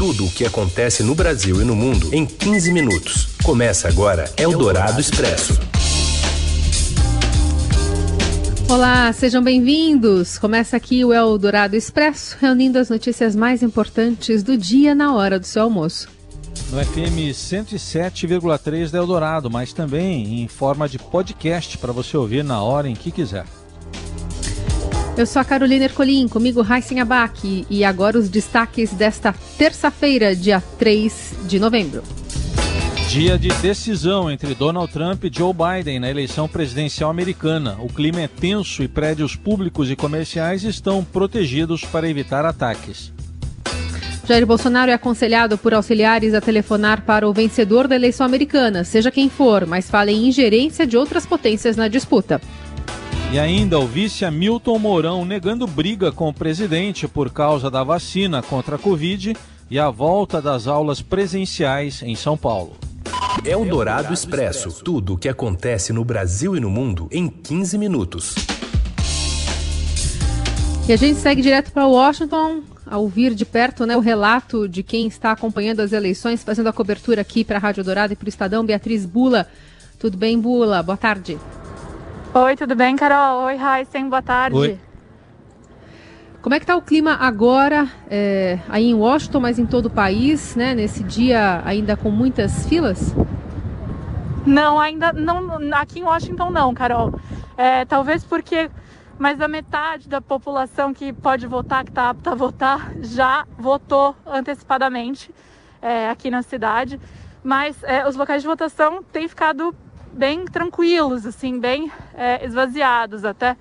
Tudo o que acontece no Brasil e no mundo em 15 minutos. Começa agora Eldorado Expresso. Olá, sejam bem-vindos. Começa aqui o Eldorado Expresso, reunindo as notícias mais importantes do dia na hora do seu almoço. No FM 107,3 da Eldorado, mas também em forma de podcast para você ouvir na hora em que quiser. Eu sou a Carolina Ercolim, comigo Raíssen Abac e agora os destaques desta terça-feira, dia 3 de novembro. Dia de decisão entre Donald Trump e Joe Biden na eleição presidencial americana. O clima é tenso e prédios públicos e comerciais estão protegidos para evitar ataques. Jair Bolsonaro é aconselhado por auxiliares a telefonar para o vencedor da eleição americana, seja quem for, mas fala em ingerência de outras potências na disputa. E ainda o vice Hamilton Mourão negando briga com o presidente por causa da vacina contra a Covid e a volta das aulas presenciais em São Paulo. É o Dourado Expresso. Tudo o que acontece no Brasil e no mundo em 15 minutos. E a gente segue direto para Washington, a ouvir de perto né, o relato de quem está acompanhando as eleições, fazendo a cobertura aqui para a Rádio Dourado e para o Estadão, Beatriz Bula. Tudo bem, Bula? Boa tarde. Oi, tudo bem, Carol? Oi, Raíssen, boa tarde. Oi. Como é que está o clima agora é, aí em Washington, mas em todo o país, né? Nesse dia ainda com muitas filas? Não, ainda não. Aqui em Washington não, Carol. É, talvez porque mais da metade da população que pode votar, que está apta a votar, já votou antecipadamente é, aqui na cidade. Mas é, os locais de votação têm ficado bem tranquilos, assim, bem é, esvaziados até.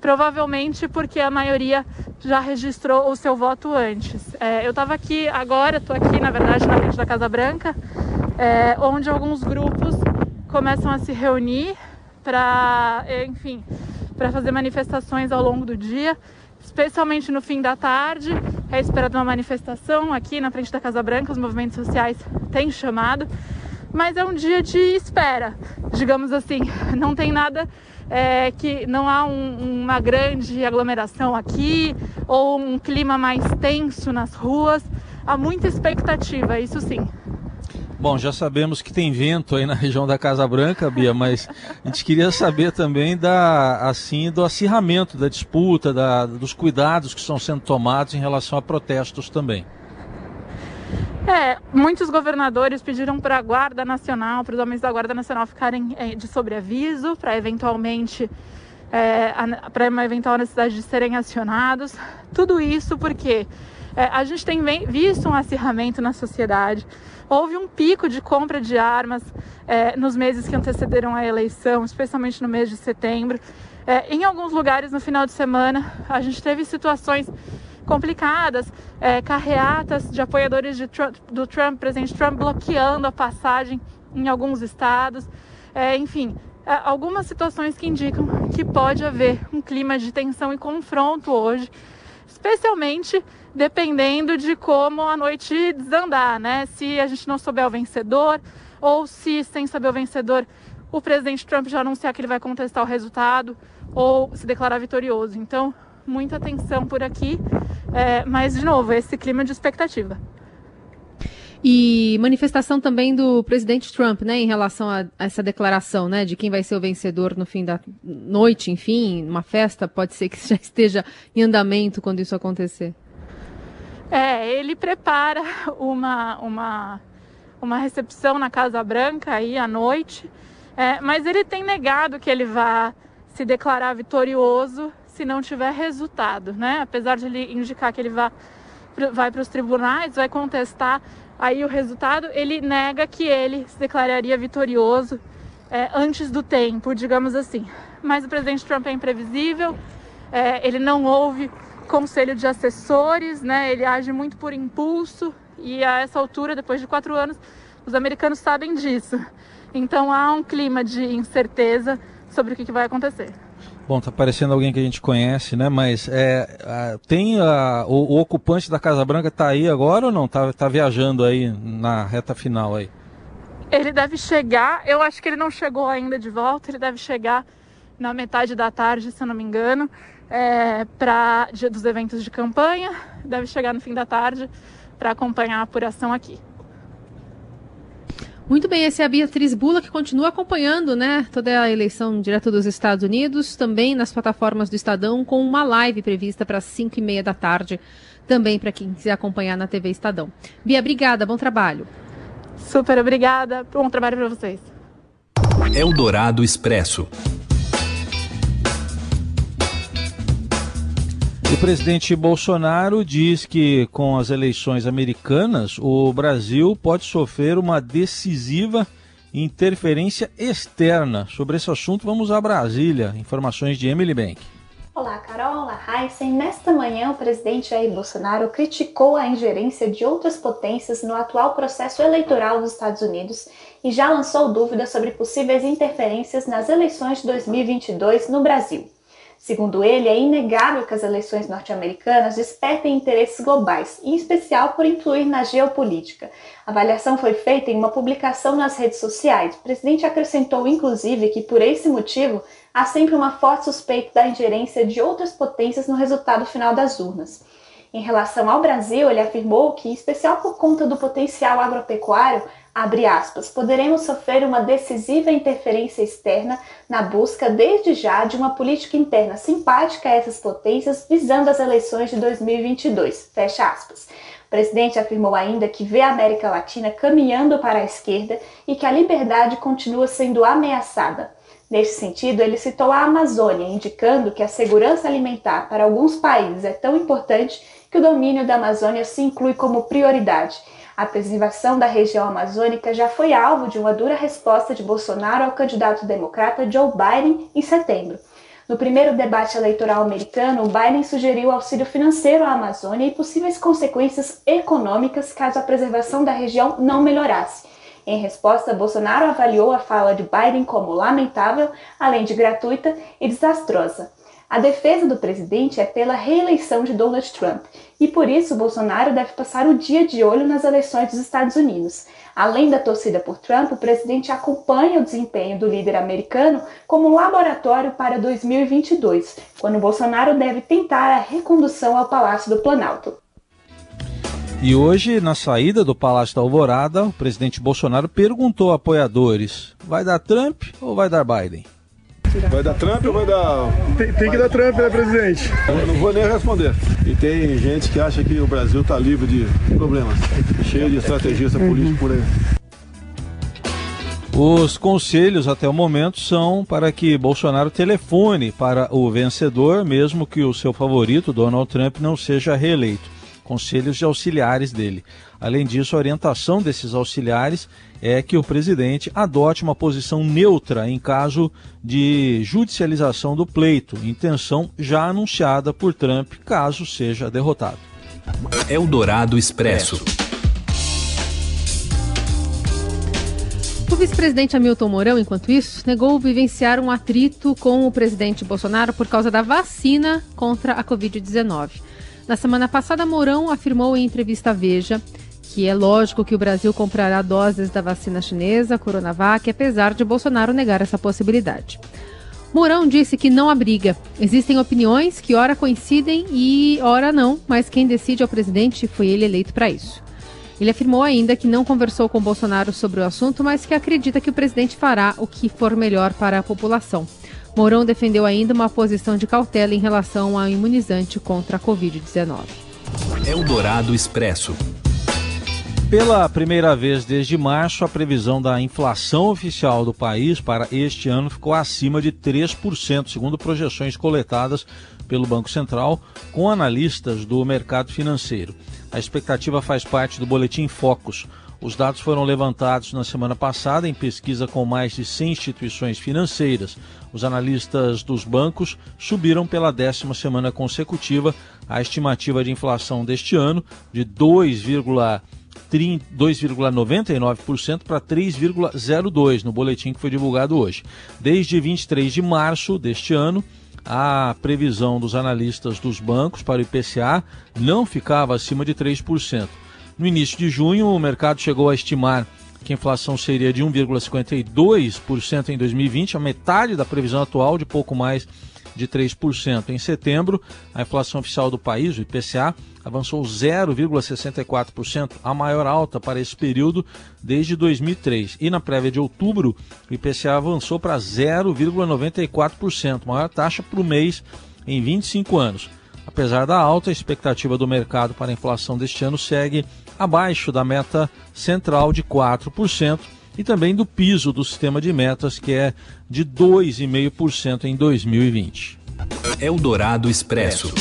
Provavelmente porque a maioria já registrou o seu voto antes. É, eu estava aqui agora, estou aqui na verdade na frente da Casa Branca, é, onde alguns grupos começam a se reunir para, enfim, para fazer manifestações ao longo do dia, especialmente no fim da tarde. É esperada uma manifestação aqui na frente da Casa Branca, os movimentos sociais têm chamado mas é um dia de espera, digamos assim. Não tem nada é, que não há um, uma grande aglomeração aqui ou um clima mais tenso nas ruas. Há muita expectativa, isso sim. Bom, já sabemos que tem vento aí na região da Casa Branca, Bia, mas a gente queria saber também da, assim, do acirramento da disputa, da, dos cuidados que estão sendo tomados em relação a protestos também. É, muitos governadores pediram para a Guarda Nacional, para os homens da Guarda Nacional ficarem é, de sobreaviso, para eventualmente é, para uma eventual necessidade de serem acionados. Tudo isso porque é, a gente tem visto um acirramento na sociedade. Houve um pico de compra de armas é, nos meses que antecederam a eleição, especialmente no mês de setembro. Em alguns lugares no final de semana, a gente teve situações complicadas, é, carreatas de apoiadores de Trump, do Trump, presidente Trump, bloqueando a passagem em alguns estados, é, enfim, é, algumas situações que indicam que pode haver um clima de tensão e confronto hoje, especialmente dependendo de como a noite desandar, né? Se a gente não souber o vencedor ou se sem saber o vencedor o presidente Trump já anunciar que ele vai contestar o resultado ou se declarar vitorioso. Então, muita tensão por aqui, é, mas de novo, esse clima de expectativa. E manifestação também do presidente Trump, né, em relação a, essa declaração, né, de quem vai ser o vencedor no fim da noite, enfim, uma festa, pode ser que já esteja em andamento quando isso acontecer. É, ele prepara uma, uma, uma recepção na Casa Branca aí à noite, é, mas ele tem negado que ele vá se declarar vitorioso se não tiver resultado, né? Apesar de ele indicar que ele vai, vai para os tribunais, vai contestar aí o resultado, ele nega que ele se declararia vitorioso é, antes do tempo, digamos assim. Mas o presidente Trump é imprevisível, é, ele não ouve conselho de assessores, né? Ele age muito por impulso e a essa altura, depois de quatro anos, os americanos sabem disso. Então há um clima de incerteza sobre o que vai acontecer. Bom, tá parecendo alguém que a gente conhece, né? Mas é, a, tem a, o, o, ocupante da Casa Branca tá aí agora ou não? Tá, tá viajando aí na reta final aí? Ele deve chegar, eu acho que ele não chegou ainda de volta, ele deve chegar na metade da tarde, se eu não me engano, é, para dia dos eventos de campanha, deve chegar no fim da tarde para acompanhar a apuração aqui. Muito bem, essa é a Beatriz Bula que continua acompanhando, né, toda a eleição direto dos Estados Unidos, também nas plataformas do Estadão, com uma live prevista para as 5 e meia da tarde, também para quem quiser acompanhar na TV Estadão. Bia, obrigada, bom trabalho. Super obrigada, bom trabalho para vocês. Eldorado Expresso. O presidente Bolsonaro diz que com as eleições americanas, o Brasil pode sofrer uma decisiva interferência externa. Sobre esse assunto, vamos a Brasília. Informações de Emily Bank. Olá, Carol. Olá, Heisen. Nesta manhã, o presidente Jair Bolsonaro criticou a ingerência de outras potências no atual processo eleitoral dos Estados Unidos e já lançou dúvidas sobre possíveis interferências nas eleições de 2022 no Brasil. Segundo ele, é inegável que as eleições norte-americanas despertem interesses globais, em especial por influir na geopolítica. A avaliação foi feita em uma publicação nas redes sociais. O presidente acrescentou, inclusive, que por esse motivo há sempre uma forte suspeita da ingerência de outras potências no resultado final das urnas. Em relação ao Brasil, ele afirmou que, em especial por conta do potencial agropecuário, abre aspas, poderemos sofrer uma decisiva interferência externa na busca, desde já, de uma política interna simpática a essas potências visando as eleições de 2022. Fecha aspas. O presidente afirmou ainda que vê a América Latina caminhando para a esquerda e que a liberdade continua sendo ameaçada. Neste sentido, ele citou a Amazônia, indicando que a segurança alimentar para alguns países é tão importante que o domínio da Amazônia se inclui como prioridade a preservação da região amazônica já foi alvo de uma dura resposta de Bolsonaro ao candidato democrata Joe Biden em setembro. No primeiro debate eleitoral americano, Biden sugeriu auxílio financeiro à Amazônia e possíveis consequências econômicas caso a preservação da região não melhorasse. Em resposta, Bolsonaro avaliou a fala de Biden como lamentável, além de gratuita e desastrosa. A defesa do presidente é pela reeleição de Donald Trump e por isso Bolsonaro deve passar o dia de olho nas eleições dos Estados Unidos. Além da torcida por Trump, o presidente acompanha o desempenho do líder americano como laboratório para 2022, quando Bolsonaro deve tentar a recondução ao Palácio do Planalto. E hoje, na saída do Palácio da Alvorada, o presidente Bolsonaro perguntou a apoiadores: vai dar Trump ou vai dar Biden? Vai dar Trump ou vai dar. Tem, tem que dar Trump, né, presidente? Eu não vou nem responder. E tem gente que acha que o Brasil está livre de problemas, cheio de estrategista uhum. político por aí. Os conselhos até o momento são para que Bolsonaro telefone para o vencedor, mesmo que o seu favorito, Donald Trump, não seja reeleito conselhos de auxiliares dele. Além disso, a orientação desses auxiliares é que o presidente adote uma posição neutra em caso de judicialização do pleito, intenção já anunciada por Trump caso seja derrotado. Eldorado Expresso. O vice-presidente Hamilton Mourão, enquanto isso, negou vivenciar um atrito com o presidente Bolsonaro por causa da vacina contra a Covid-19. Na semana passada, Mourão afirmou em entrevista à Veja que é lógico que o Brasil comprará doses da vacina chinesa, Coronavac, apesar de Bolsonaro negar essa possibilidade. Mourão disse que não há briga. Existem opiniões que ora coincidem e ora não, mas quem decide é o presidente e foi ele eleito para isso. Ele afirmou ainda que não conversou com Bolsonaro sobre o assunto, mas que acredita que o presidente fará o que for melhor para a população. Mourão defendeu ainda uma posição de cautela em relação ao imunizante contra a Covid-19. Eldorado Expresso. Pela primeira vez desde março, a previsão da inflação oficial do país para este ano ficou acima de 3%, segundo projeções coletadas pelo Banco Central com analistas do mercado financeiro. A expectativa faz parte do boletim Focus os dados foram levantados na semana passada em pesquisa com mais de 100 instituições financeiras. Os analistas dos bancos subiram pela décima semana consecutiva a estimativa de inflação deste ano de 2,99% para 3,02% no boletim que foi divulgado hoje. Desde 23 de março deste ano, a previsão dos analistas dos bancos para o IPCA não ficava acima de 3%. No início de junho, o mercado chegou a estimar que a inflação seria de 1,52% em 2020, a metade da previsão atual de pouco mais de 3%. Em setembro, a inflação oficial do país, o IPCA, avançou 0,64%, a maior alta para esse período desde 2003. E na prévia de outubro, o IPCA avançou para 0,94%, maior taxa para o mês em 25 anos. Apesar da alta, a expectativa do mercado para a inflação deste ano segue abaixo da meta central de 4% e também do piso do sistema de metas, que é de 2,5% em 2020. Eldorado Expresso.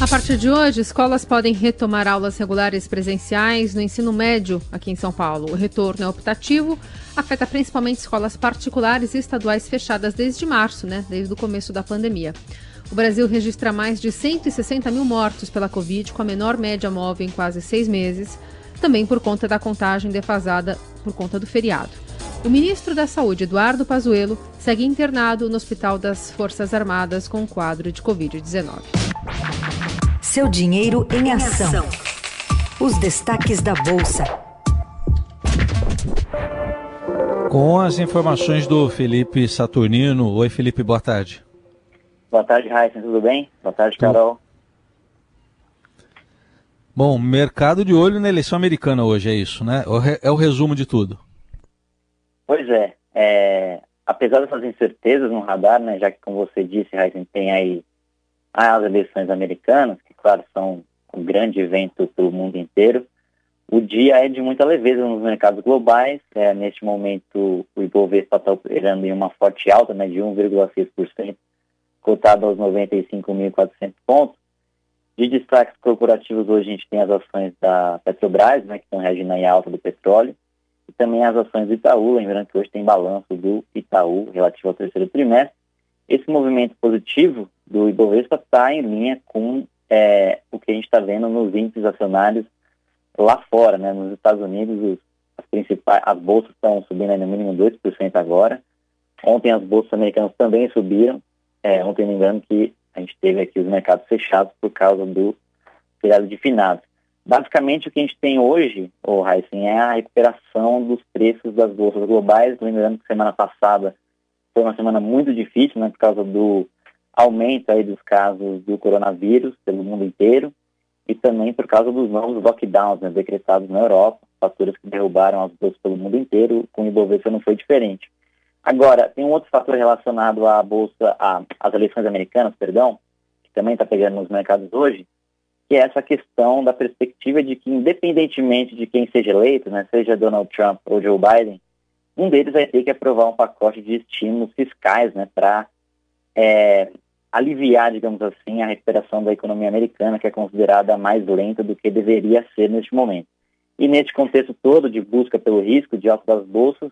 A partir de hoje, escolas podem retomar aulas regulares presenciais no ensino médio aqui em São Paulo. O retorno é optativo, afeta principalmente escolas particulares e estaduais fechadas desde março, né, desde o começo da pandemia. O Brasil registra mais de 160 mil mortos pela Covid, com a menor média móvel em quase seis meses, também por conta da contagem defasada por conta do feriado. O ministro da Saúde, Eduardo Pazuello, segue internado no Hospital das Forças Armadas com um quadro de Covid-19. Seu dinheiro em ação. Os destaques da Bolsa. Com as informações do Felipe Saturnino. Oi, Felipe, boa tarde. Boa tarde, Raíssa, tudo bem? Boa tarde, Carol. Bom, mercado de olho na eleição americana hoje, é isso, né? É o resumo de tudo. Pois é, é apesar dessas incertezas no radar, né, já que, como você disse, Raíssa, tem aí as eleições americanas, que, claro, são um grande evento para o mundo inteiro, o dia é de muita leveza nos mercados globais. É, neste momento, o Ibovespa está operando em uma forte alta né, de 1,6% cotado aos 95.400 pontos. De destaques corporativos, hoje a gente tem as ações da Petrobras, né, que estão reagindo à alta do petróleo, e também as ações do Itaú, lembrando que hoje tem balanço do Itaú relativo ao terceiro trimestre. Esse movimento positivo do Ibovespa está em linha com é, o que a gente está vendo nos índices acionários lá fora, né? Nos Estados Unidos, os, as principais, as bolsas estão subindo no mínimo 2% agora. Ontem as bolsas americanas também subiram, é, ontem, lembrando que a gente teve aqui os mercados fechados por causa do feriado de finados. Basicamente, o que a gente tem hoje, o Heisen, é a recuperação dos preços das bolsas globais. Lembrando que semana passada foi uma semana muito difícil, né, por causa do aumento aí dos casos do coronavírus pelo mundo inteiro e também por causa dos novos lockdowns né, decretados na Europa, fatores que derrubaram as bolsas pelo mundo inteiro. Com o Ibovespa não foi diferente. Agora, tem um outro fator relacionado à bolsa, às eleições americanas, perdão, que também está pegando nos mercados hoje, que é essa questão da perspectiva de que, independentemente de quem seja eleito, né, seja Donald Trump ou Joe Biden, um deles vai ter que aprovar um pacote de estímulos fiscais, né, para é, aliviar, digamos assim, a recuperação da economia americana, que é considerada mais lenta do que deveria ser neste momento. E neste contexto todo de busca pelo risco de alta das bolsas,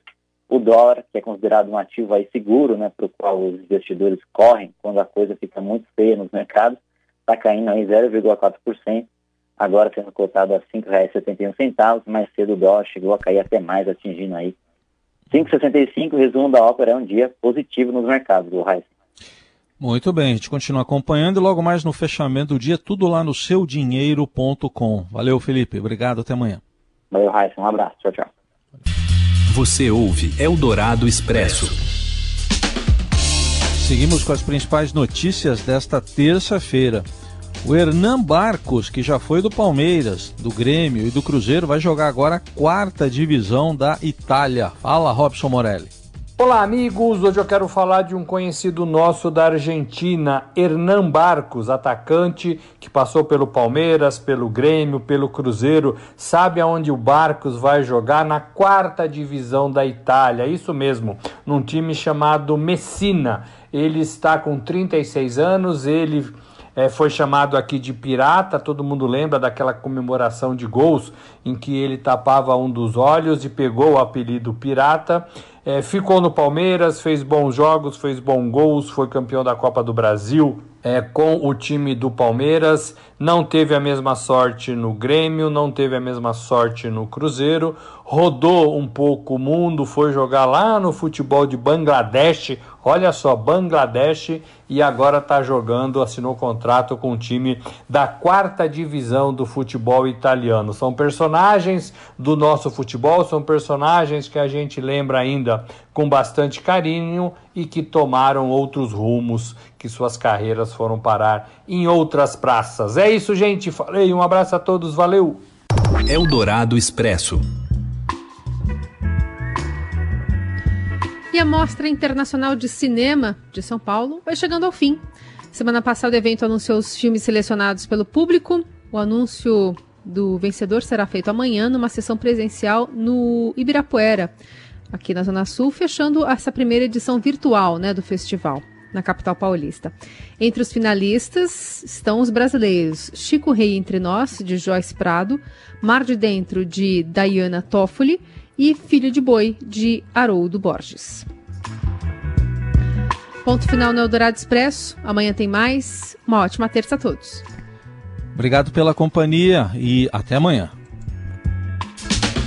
o dólar, que é considerado um ativo aí seguro, né, para o qual os investidores correm quando a coisa fica muito feia nos mercados, está caindo aí 0,4%, agora sendo cotado a R$ 5,71, mais cedo o dólar chegou a cair até mais, atingindo aí 5,65, resumo da ópera é um dia positivo nos mercados, do Raiz. Muito bem, a gente continua acompanhando e logo mais no fechamento do dia, tudo lá no seudinheiro.com. Valeu, Felipe. Obrigado, até amanhã. Valeu, Raíssa. Um abraço. Tchau, tchau. Você ouve Eldorado Expresso. Seguimos com as principais notícias desta terça-feira. O Hernan Barcos, que já foi do Palmeiras, do Grêmio e do Cruzeiro, vai jogar agora a quarta divisão da Itália. Fala, Robson Morelli. Olá, amigos. Hoje eu quero falar de um conhecido nosso da Argentina, Hernan Barcos, atacante que passou pelo Palmeiras, pelo Grêmio, pelo Cruzeiro. Sabe aonde o Barcos vai jogar? Na quarta divisão da Itália. Isso mesmo, num time chamado Messina. Ele está com 36 anos, ele é, foi chamado aqui de pirata. Todo mundo lembra daquela comemoração de gols em que ele tapava um dos olhos e pegou o apelido pirata. É, ficou no Palmeiras, fez bons jogos, fez bons gols, foi campeão da Copa do Brasil é, com o time do Palmeiras. Não teve a mesma sorte no Grêmio, não teve a mesma sorte no Cruzeiro. Rodou um pouco o mundo, foi jogar lá no futebol de Bangladesh. Olha só, Bangladesh e agora está jogando, assinou contrato com o time da quarta divisão do futebol italiano. São personagens do nosso futebol, são personagens que a gente lembra ainda vida com bastante carinho e que tomaram outros rumos, que suas carreiras foram parar em outras praças. É isso, gente. Falei, um abraço a todos, valeu! Eldorado Expresso. E a Mostra Internacional de Cinema de São Paulo vai chegando ao fim. Semana passada o evento anunciou os filmes selecionados pelo público. O anúncio do vencedor será feito amanhã numa sessão presencial no Ibirapuera, aqui na Zona Sul, fechando essa primeira edição virtual né, do festival na capital paulista. Entre os finalistas estão os brasileiros Chico Rei Entre Nós, de Joyce Prado, Mar de Dentro, de Diana Toffoli e Filho de Boi, de Haroldo Borges. Ponto final no Eldorado Expresso. Amanhã tem mais. Uma ótima terça a todos. Obrigado pela companhia e até amanhã.